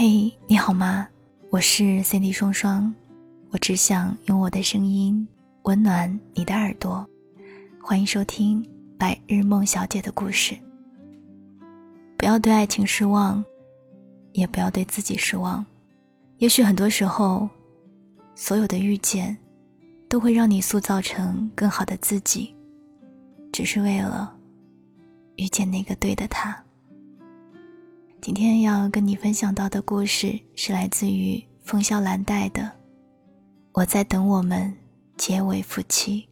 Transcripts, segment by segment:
嘿，你好吗？我是 Cindy 双双，我只想用我的声音温暖你的耳朵。欢迎收听《白日梦小姐的故事》。不要对爱情失望，也不要对自己失望。也许很多时候，所有的遇见，都会让你塑造成更好的自己，只是为了遇见那个对的他。今天要跟你分享到的故事是来自于风萧兰黛的《我在等我们结为夫妻》。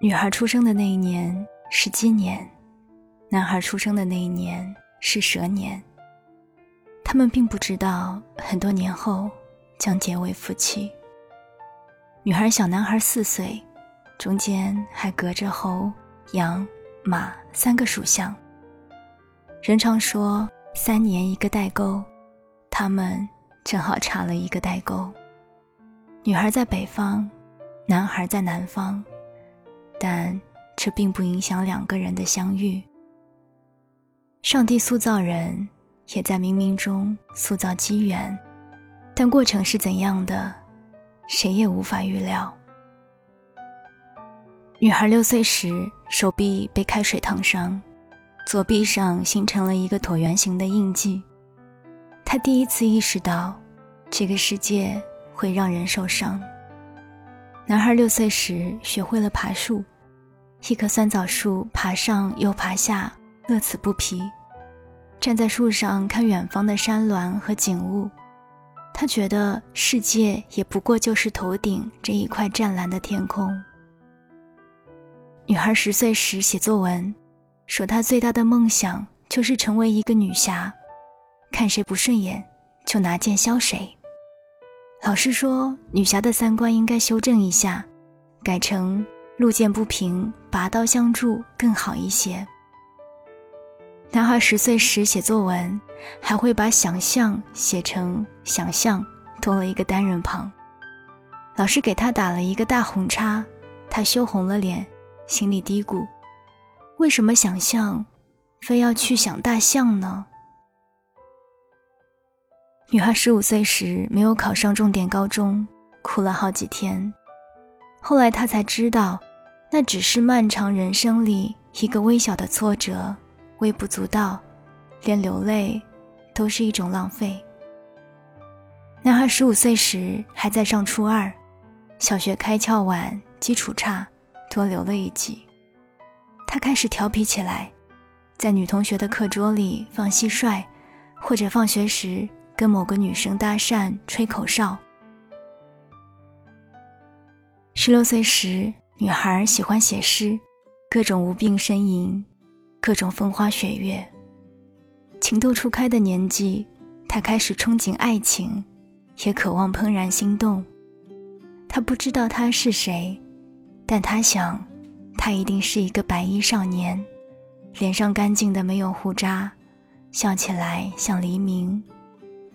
女孩出生的那一年是鸡年，男孩出生的那一年是蛇年。他们并不知道，很多年后将结为夫妻。女孩小男孩四岁。中间还隔着猴、羊、马三个属相。人常说三年一个代沟，他们正好差了一个代沟。女孩在北方，男孩在南方，但这并不影响两个人的相遇。上帝塑造人，也在冥冥中塑造机缘，但过程是怎样的，谁也无法预料。女孩六岁时，手臂被开水烫伤，左臂上形成了一个椭圆形的印记。她第一次意识到，这个世界会让人受伤。男孩六岁时学会了爬树，一棵酸枣树，爬上又爬下，乐此不疲。站在树上看远方的山峦和景物，他觉得世界也不过就是头顶这一块湛蓝的天空。女孩十岁时写作文，说她最大的梦想就是成为一个女侠，看谁不顺眼就拿剑削谁。老师说女侠的三观应该修正一下，改成路见不平拔刀相助更好一些。男孩十岁时写作文，还会把想象写成想象，多了一个单人旁。老师给他打了一个大红叉，他羞红了脸。心里嘀咕：“为什么想象，非要去想大象呢？”女孩十五岁时没有考上重点高中，哭了好几天。后来她才知道，那只是漫长人生里一个微小的挫折，微不足道，连流泪都是一种浪费。男孩十五岁时还在上初二，小学开窍晚，基础差。多留了一级，他开始调皮起来，在女同学的课桌里放蟋蟀，或者放学时跟某个女生搭讪、吹口哨。十六岁时，女孩喜欢写诗，各种无病呻吟，各种风花雪月。情窦初开的年纪，她开始憧憬爱情，也渴望怦然心动。她不知道他是谁。但他想，他一定是一个白衣少年，脸上干净的没有胡渣，笑起来像黎明，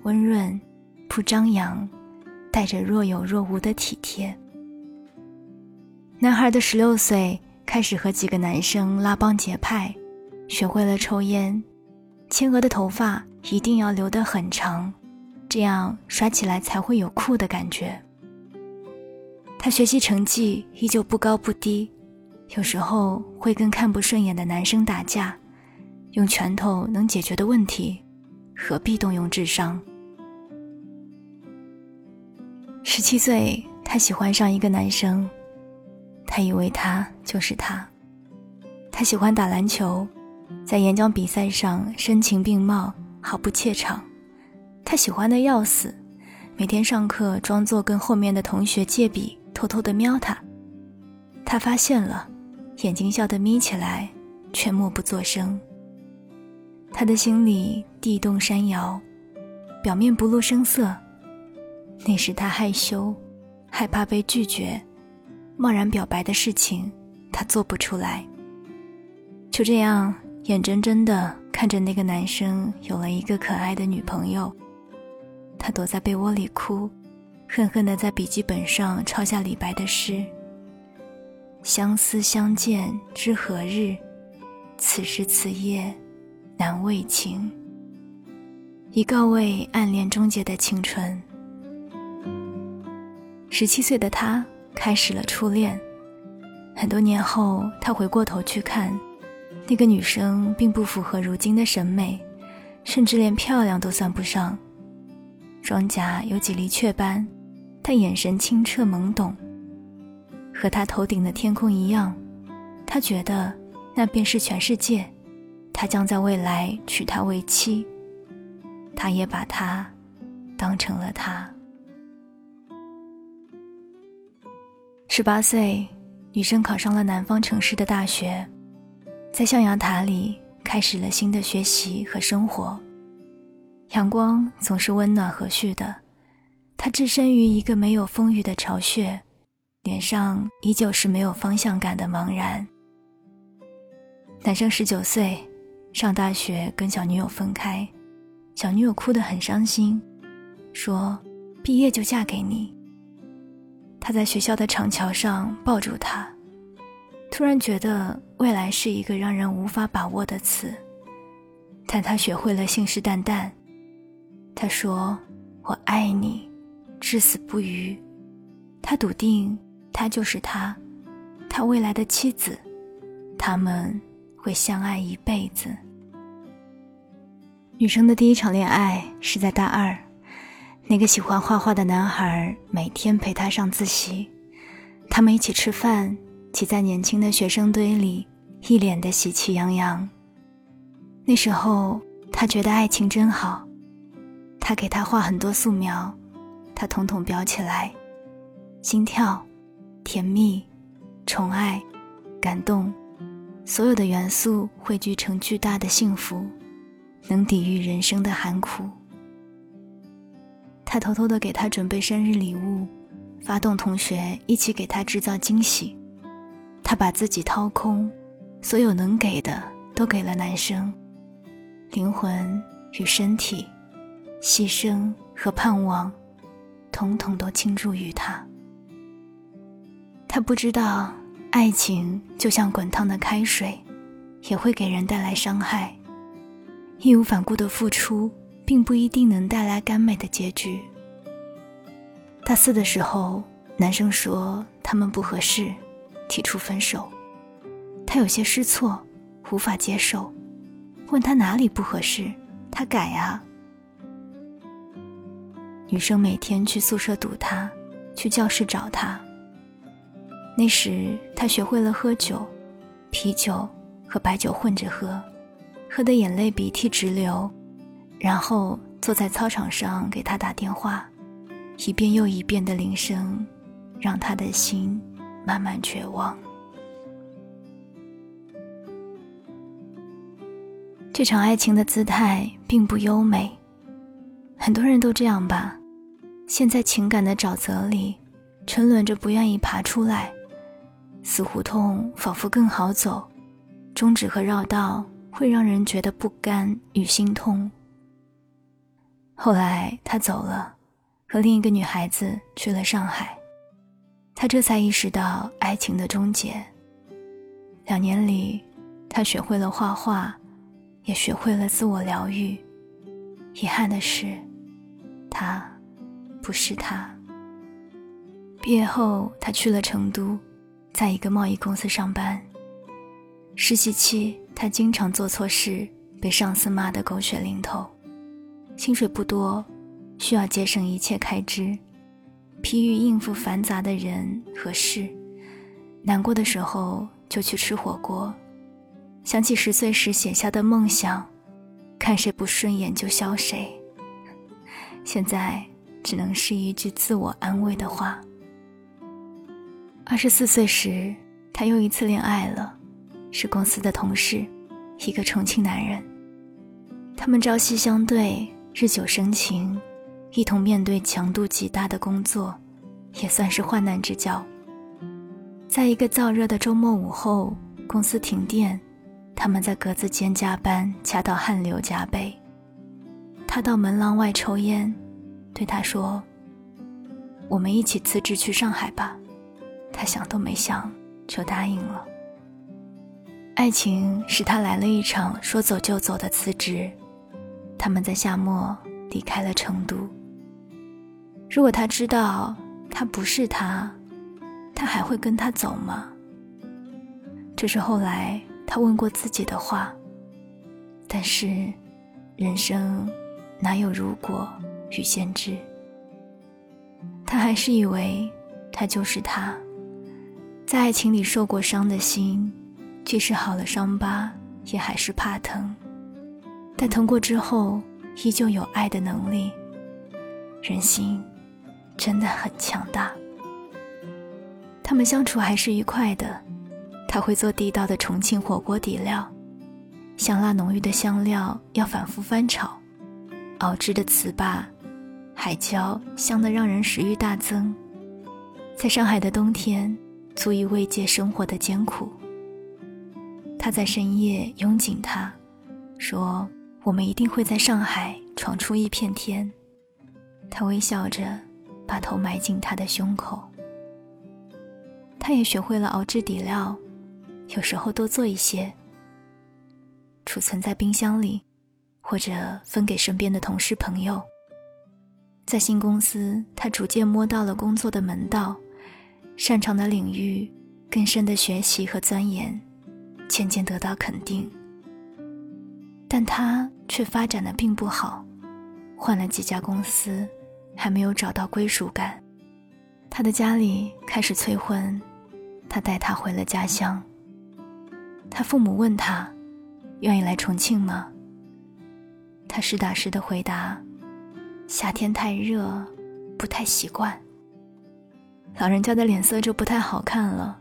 温润，不张扬，带着若有若无的体贴。男孩的十六岁开始和几个男生拉帮结派，学会了抽烟，青鹅的头发一定要留得很长，这样甩起来才会有酷的感觉。他学习成绩依旧不高不低，有时候会跟看不顺眼的男生打架，用拳头能解决的问题，何必动用智商？十七岁，他喜欢上一个男生，他以为他就是他。他喜欢打篮球，在演讲比赛上声情并茂，毫不怯场。他喜欢的要死，每天上课装作跟后面的同学借笔。偷偷的瞄他，他发现了，眼睛笑得眯起来，却默不作声。他的心里地动山摇，表面不露声色，那是他害羞，害怕被拒绝，贸然表白的事情，他做不出来。就这样，眼睁睁的看着那个男生有了一个可爱的女朋友，他躲在被窝里哭。恨恨地在笔记本上抄下李白的诗：“相思相见知何日？此时此夜难为情。”以告慰暗恋终结的青春。十七岁的他开始了初恋，很多年后，他回过头去看，那个女生并不符合如今的审美，甚至连漂亮都算不上。双颊有几粒雀斑，但眼神清澈懵懂，和他头顶的天空一样。他觉得那便是全世界，他将在未来娶她为妻。他也把她当成了他。十八岁，女生考上了南方城市的大学，在象牙塔里开始了新的学习和生活。阳光总是温暖和煦的，他置身于一个没有风雨的巢穴，脸上依旧是没有方向感的茫然。男生十九岁，上大学跟小女友分开，小女友哭得很伤心，说：“毕业就嫁给你。”他在学校的长桥上抱住她，突然觉得未来是一个让人无法把握的词，但他学会了信誓旦旦。他说：“我爱你，至死不渝。”他笃定，他就是他，他未来的妻子，他们会相爱一辈子。女生的第一场恋爱是在大二。那个喜欢画画的男孩每天陪她上自习，他们一起吃饭，挤在年轻的学生堆里，一脸的喜气洋洋。那时候，他觉得爱情真好，他给他画很多素描，他统统裱起来，心跳、甜蜜、宠爱、感动，所有的元素汇聚成巨大的幸福，能抵御人生的寒苦。他偷偷的给他准备生日礼物，发动同学一起给他制造惊喜。他把自己掏空，所有能给的都给了男生，灵魂与身体，牺牲和盼望，统统都倾注于他。他不知道，爱情就像滚烫的开水，也会给人带来伤害。义无反顾的付出。并不一定能带来甘美的结局。大四的时候，男生说他们不合适，提出分手。他有些失措，无法接受，问他哪里不合适，他改啊。女生每天去宿舍堵他，去教室找他。那时他学会了喝酒，啤酒和白酒混着喝，喝得眼泪鼻涕直流。然后坐在操场上给他打电话，一遍又一遍的铃声，让他的心慢慢绝望。这场爱情的姿态并不优美，很多人都这样吧，陷在情感的沼泽里，沉沦着不愿意爬出来，死胡同仿佛更好走，终止和绕道会让人觉得不甘与心痛。后来他走了，和另一个女孩子去了上海。他这才意识到爱情的终结。两年里，他学会了画画，也学会了自我疗愈。遗憾的是，他不是他。毕业后，他去了成都，在一个贸易公司上班。实习期，他经常做错事，被上司骂得狗血淋头。薪水不多，需要节省一切开支，疲于应付繁杂的人和事，难过的时候就去吃火锅，想起十岁时写下的梦想，看谁不顺眼就削谁。现在只能是一句自我安慰的话。二十四岁时，他又一次恋爱了，是公司的同事，一个重庆男人，他们朝夕相对。日久生情，一同面对强度极大的工作，也算是患难之交。在一个燥热的周末午后，公司停电，他们在格子间加班，掐到汗流浃背。他到门廊外抽烟，对他说：“我们一起辞职去上海吧。”他想都没想，就答应了。爱情使他来了一场说走就走的辞职，他们在夏末离开了成都。如果他知道他不是他，他还会跟他走吗？这是后来他问过自己的话。但是，人生哪有如果与先知？他还是以为他就是他，在爱情里受过伤的心，即使好了伤疤，也还是怕疼。但疼过之后，依旧有爱的能力。人心真的很强大。他们相处还是愉快的，他会做地道的重庆火锅底料。香辣浓郁的香料要反复翻炒，熬制的糍粑、海椒香得让人食欲大增。在上海的冬天，足以慰藉生活的艰苦。他在深夜拥紧他，说：“我们一定会在上海闯出一片天。”他微笑着，把头埋进他的胸口。他也学会了熬制底料，有时候多做一些。储存在冰箱里，或者分给身边的同事朋友。在新公司，他逐渐摸到了工作的门道，擅长的领域，更深的学习和钻研，渐渐得到肯定。但他却发展的并不好，换了几家公司，还没有找到归属感。他的家里开始催婚，他带他回了家乡。他父母问他。愿意来重庆吗？他实打实的回答：“夏天太热，不太习惯。”老人家的脸色就不太好看了。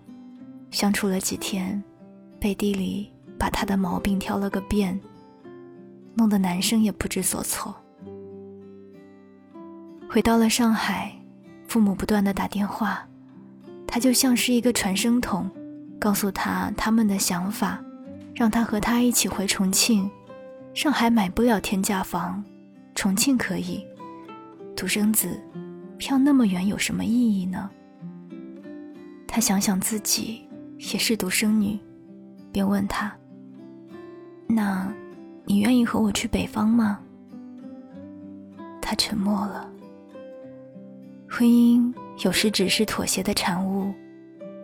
相处了几天，背地里把他的毛病挑了个遍，弄得男生也不知所措。回到了上海，父母不断的打电话，他就像是一个传声筒，告诉他他们的想法。让他和他一起回重庆，上海买不了天价房，重庆可以。独生子，漂那么远有什么意义呢？他想想自己也是独生女，便问他：“那，你愿意和我去北方吗？”他沉默了。婚姻有时只是妥协的产物，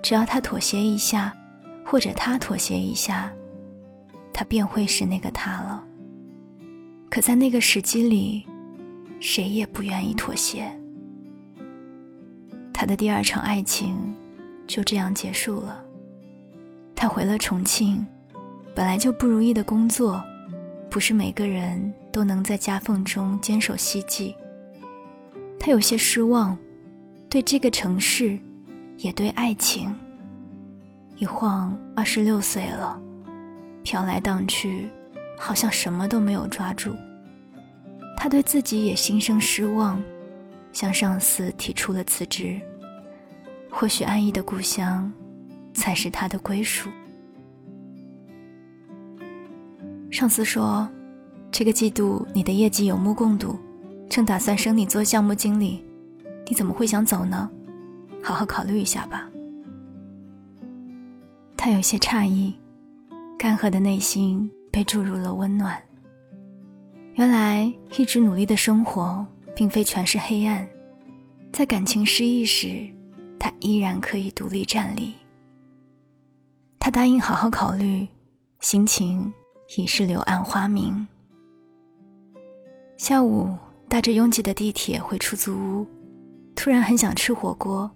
只要他妥协一下，或者他妥协一下。他便会是那个他了。可在那个时机里，谁也不愿意妥协。他的第二场爱情就这样结束了。他回了重庆，本来就不如意的工作，不是每个人都能在夹缝中坚守希冀。他有些失望，对这个城市，也对爱情。一晃二十六岁了。飘来荡去，好像什么都没有抓住。他对自己也心生失望，向上司提出了辞职。或许安逸的故乡，才是他的归属。上司说：“这个季度你的业绩有目共睹，正打算升你做项目经理，你怎么会想走呢？好好考虑一下吧。”他有些诧异。干涸的内心被注入了温暖。原来一直努力的生活，并非全是黑暗。在感情失意时，他依然可以独立站立。他答应好好考虑，心情已是柳暗花明。下午搭着拥挤的地铁回出租屋，突然很想吃火锅，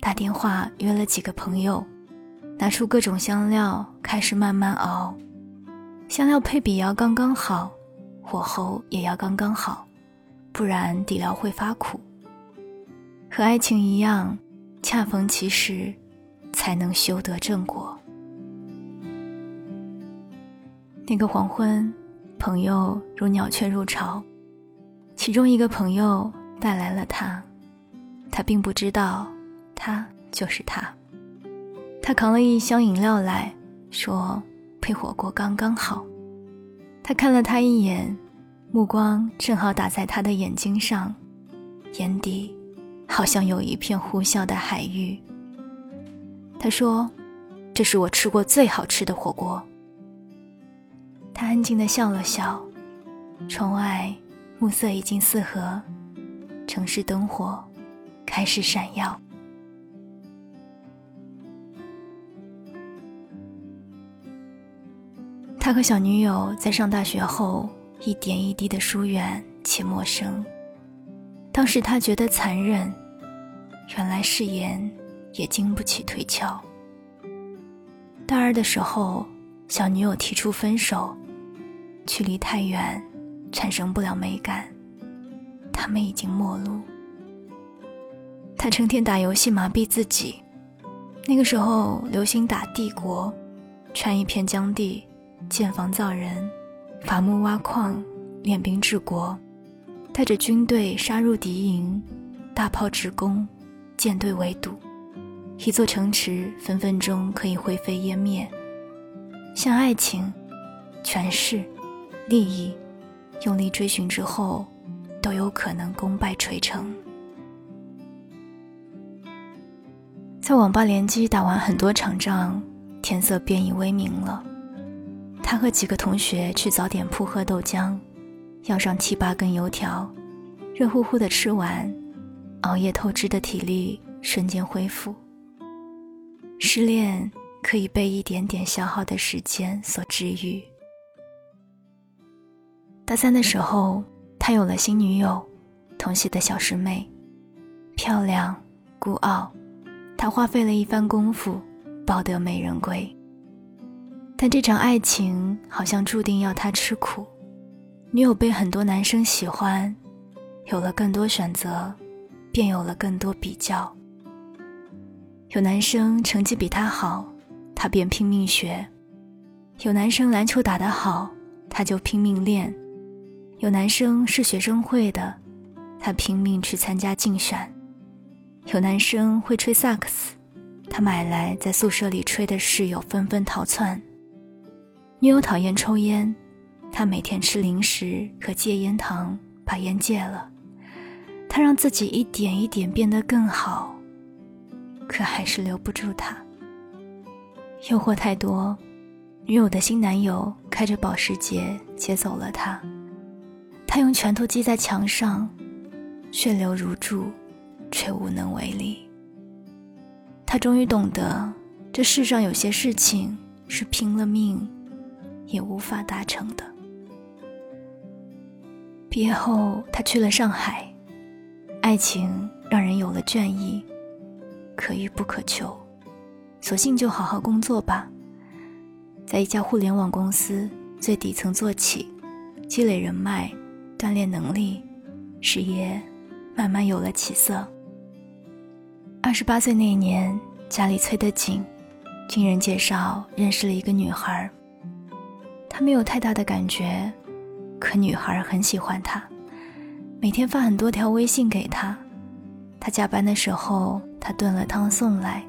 打电话约了几个朋友。拿出各种香料，开始慢慢熬。香料配比要刚刚好，火候也要刚刚好，不然底料会发苦。和爱情一样，恰逢其时，才能修得正果。那个黄昏，朋友如鸟雀入巢，其中一个朋友带来了他，他并不知道，他就是他。他扛了一箱饮料来说：“配火锅刚刚好。”他看了他一眼，目光正好打在他的眼睛上，眼底好像有一片呼啸的海域。他说：“这是我吃过最好吃的火锅。”他安静的笑了笑，窗外暮色已经四合，城市灯火开始闪耀。他和小女友在上大学后，一点一滴的疏远且陌生。当时他觉得残忍，原来誓言也经不起推敲。大二的时候，小女友提出分手。距离太远，产生不了美感。他们已经陌路。他成天打游戏麻痹自己。那个时候流行打帝国，穿一片疆地，建房造人，伐木挖矿，练兵治国，带着军队杀入敌营，大炮直攻，舰队围堵，一座城池分分钟可以灰飞烟灭。像爱情，权势。利益，用力追寻之后，都有可能功败垂成。在网吧联机打完很多场仗，天色便已微明了。他和几个同学去早点铺喝豆浆，要上七八根油条，热乎乎的吃完，熬夜透支的体力瞬间恢复。失恋可以被一点点消耗的时间所治愈。大三的时候，他有了新女友，同系的小师妹，漂亮孤傲，他花费了一番功夫，抱得美人归。但这场爱情好像注定要他吃苦，女友被很多男生喜欢，有了更多选择，便有了更多比较。有男生成绩比他好，他便拼命学；有男生篮球打得好，他就拼命练。有男生是学生会的，他拼命去参加竞选；有男生会吹萨克斯，他买来在宿舍里吹的室友纷纷逃窜。女友讨厌抽烟，他每天吃零食和戒烟糖，把烟戒了。他让自己一点一点变得更好，可还是留不住他。诱惑太多，女友的新男友开着保时捷接走了他。他用拳头击在墙上，血流如注，却无能为力。他终于懂得，这世上有些事情是拼了命也无法达成的。毕业后，他去了上海，爱情让人有了倦意，可遇不可求，索性就好好工作吧，在一家互联网公司最底层做起，积累人脉。锻炼能力，事业慢慢有了起色。二十八岁那一年，家里催得紧，经人介绍认识了一个女孩。他没有太大的感觉，可女孩很喜欢他，每天发很多条微信给他。他加班的时候，他炖了汤送来，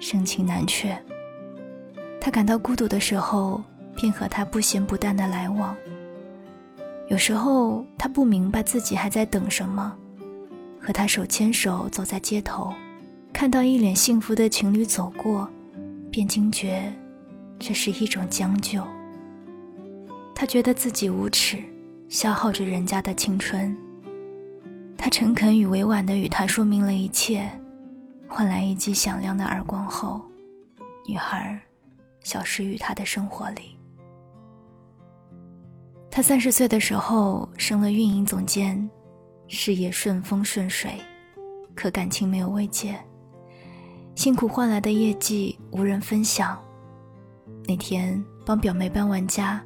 盛情难却。他感到孤独的时候，便和他不咸不淡的来往。有时候他不明白自己还在等什么，和他手牵手走在街头，看到一脸幸福的情侣走过，便惊觉这是一种将就。他觉得自己无耻，消耗着人家的青春。他诚恳与委婉地与他说明了一切，换来一记响亮的耳光后，女孩消失于他的生活里。他三十岁的时候升了运营总监，事业顺风顺水，可感情没有慰藉，辛苦换来的业绩无人分享。那天帮表妹搬完家，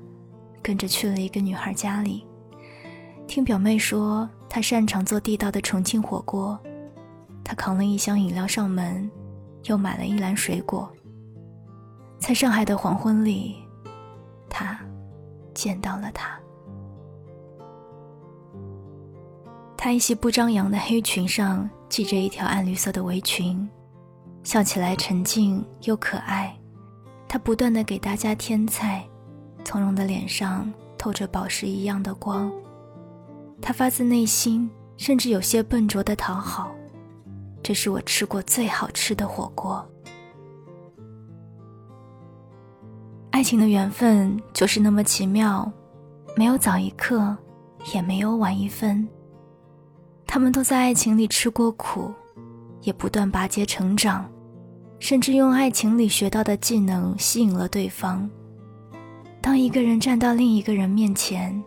跟着去了一个女孩家里，听表妹说她擅长做地道的重庆火锅，她扛了一箱饮料上门，又买了一篮水果。在上海的黄昏里，他。见到了他，他一袭不张扬的黑裙上系着一条暗绿色的围裙，笑起来沉静又可爱。他不断的给大家添菜，从容的脸上透着宝石一样的光。他发自内心，甚至有些笨拙的讨好。这是我吃过最好吃的火锅。爱情的缘分就是那么奇妙，没有早一刻，也没有晚一分。他们都在爱情里吃过苦，也不断拔节成长，甚至用爱情里学到的技能吸引了对方。当一个人站到另一个人面前，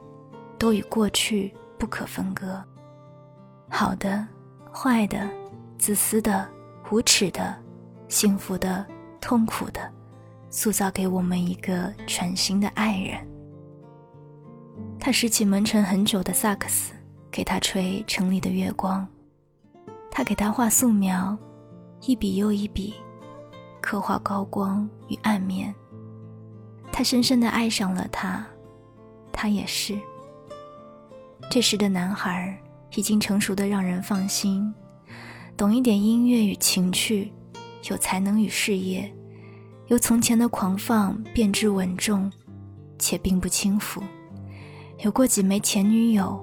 都与过去不可分割。好的，坏的，自私的，无耻的，幸福的，痛苦的，塑造给我们一个全新的爱人。他拾起蒙尘很久的萨克斯，给他吹城里的月光。他给他画素描，一笔又一笔，刻画高光与暗面。他深深的爱上了他，他也是。这时的男孩已经成熟的让人放心，懂一点音乐与情趣，有才能与事业，由从前的狂放变至稳重，且并不轻浮。有过几枚前女友，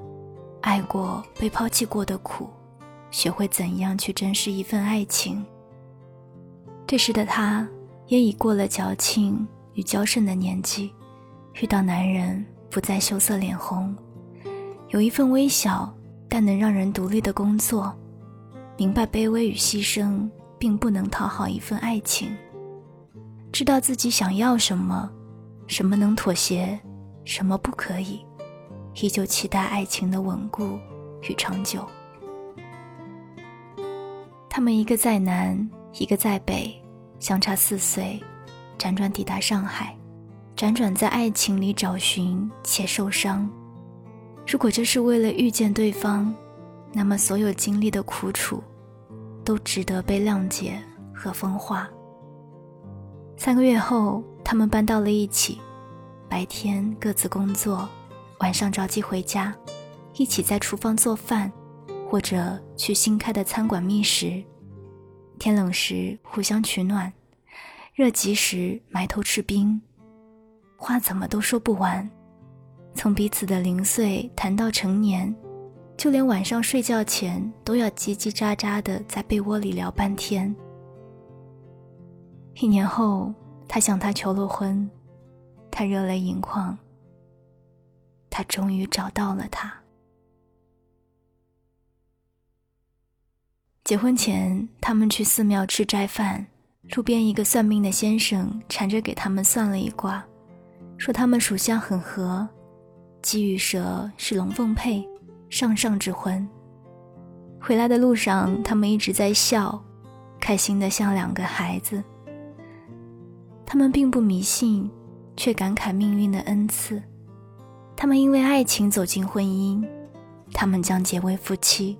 爱过被抛弃过的苦，学会怎样去珍视一份爱情。这时的他也已过了矫情。与娇盛的年纪，遇到男人不再羞涩脸红，有一份微小但能让人独立的工作，明白卑微与牺牲并不能讨好一份爱情，知道自己想要什么，什么能妥协，什么不可以，依旧期待爱情的稳固与长久。他们一个在南，一个在北，相差四岁。辗转抵达上海，辗转在爱情里找寻且受伤。如果这是为了遇见对方，那么所有经历的苦楚，都值得被谅解和风化。三个月后，他们搬到了一起，白天各自工作，晚上着急回家，一起在厨房做饭，或者去新开的餐馆觅食。天冷时互相取暖。热极时埋头吃冰，话怎么都说不完。从彼此的零碎谈到成年，就连晚上睡觉前都要叽叽喳喳的在被窝里聊半天。一年后，他向她求了婚，他热泪盈眶。他终于找到了她。结婚前，他们去寺庙吃斋饭。路边一个算命的先生缠着给他们算了一卦，说他们属相很合，鸡与蛇是龙凤配，上上之婚。回来的路上，他们一直在笑，开心的像两个孩子。他们并不迷信，却感慨命运的恩赐。他们因为爱情走进婚姻，他们将结为夫妻，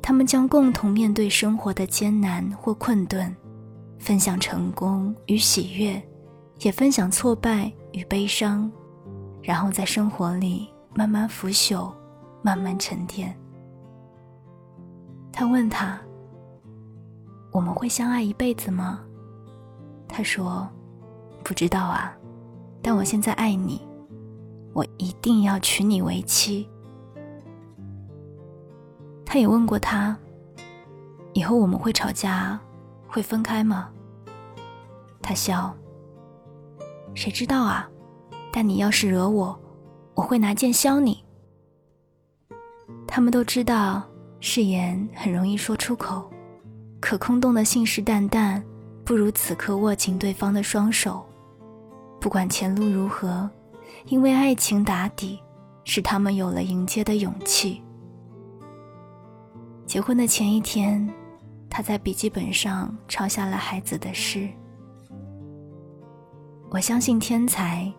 他们将共同面对生活的艰难或困顿。分享成功与喜悦，也分享挫败与悲伤，然后在生活里慢慢腐朽，慢慢沉淀。他问他：“我们会相爱一辈子吗？”他说：“不知道啊，但我现在爱你，我一定要娶你为妻。”他也问过他：“以后我们会吵架，会分开吗？”他笑。谁知道啊？但你要是惹我，我会拿剑削你。他们都知道，誓言很容易说出口，可空洞的信誓旦旦，不如此刻握紧对方的双手。不管前路如何，因为爱情打底，使他们有了迎接的勇气。结婚的前一天，他在笔记本上抄下了孩子的诗。我相信天才、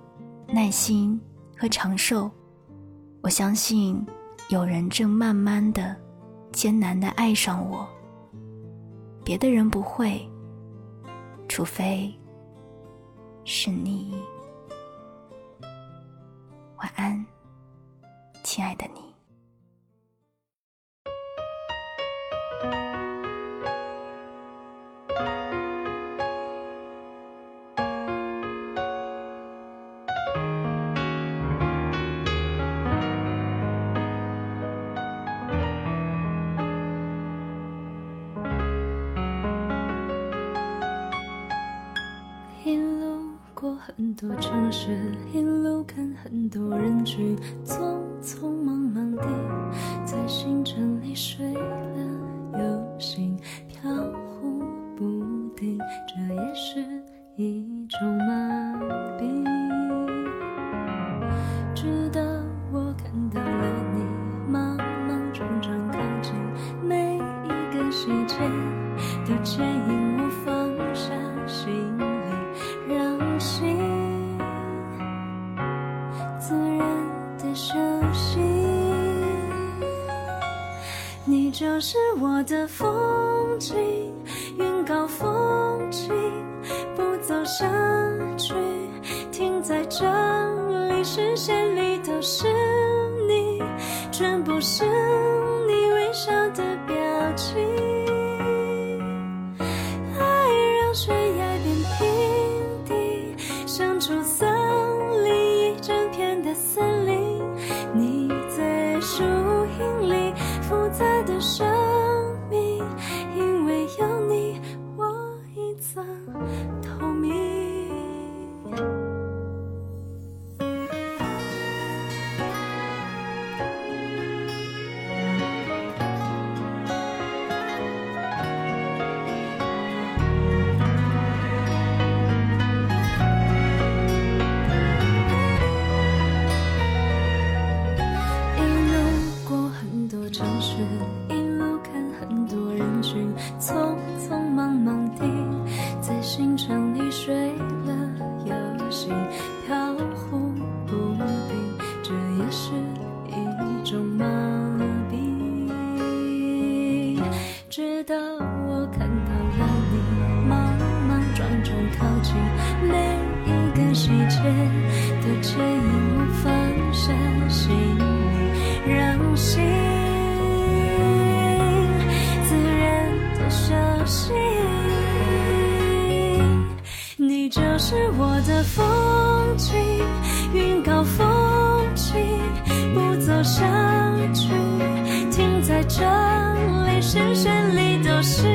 耐心和长寿。我相信有人正慢慢的、艰难的爱上我。别的人不会，除非是你。晚安，亲爱的你。的风景，云高风轻，不走下去，停在这里，视线里都是。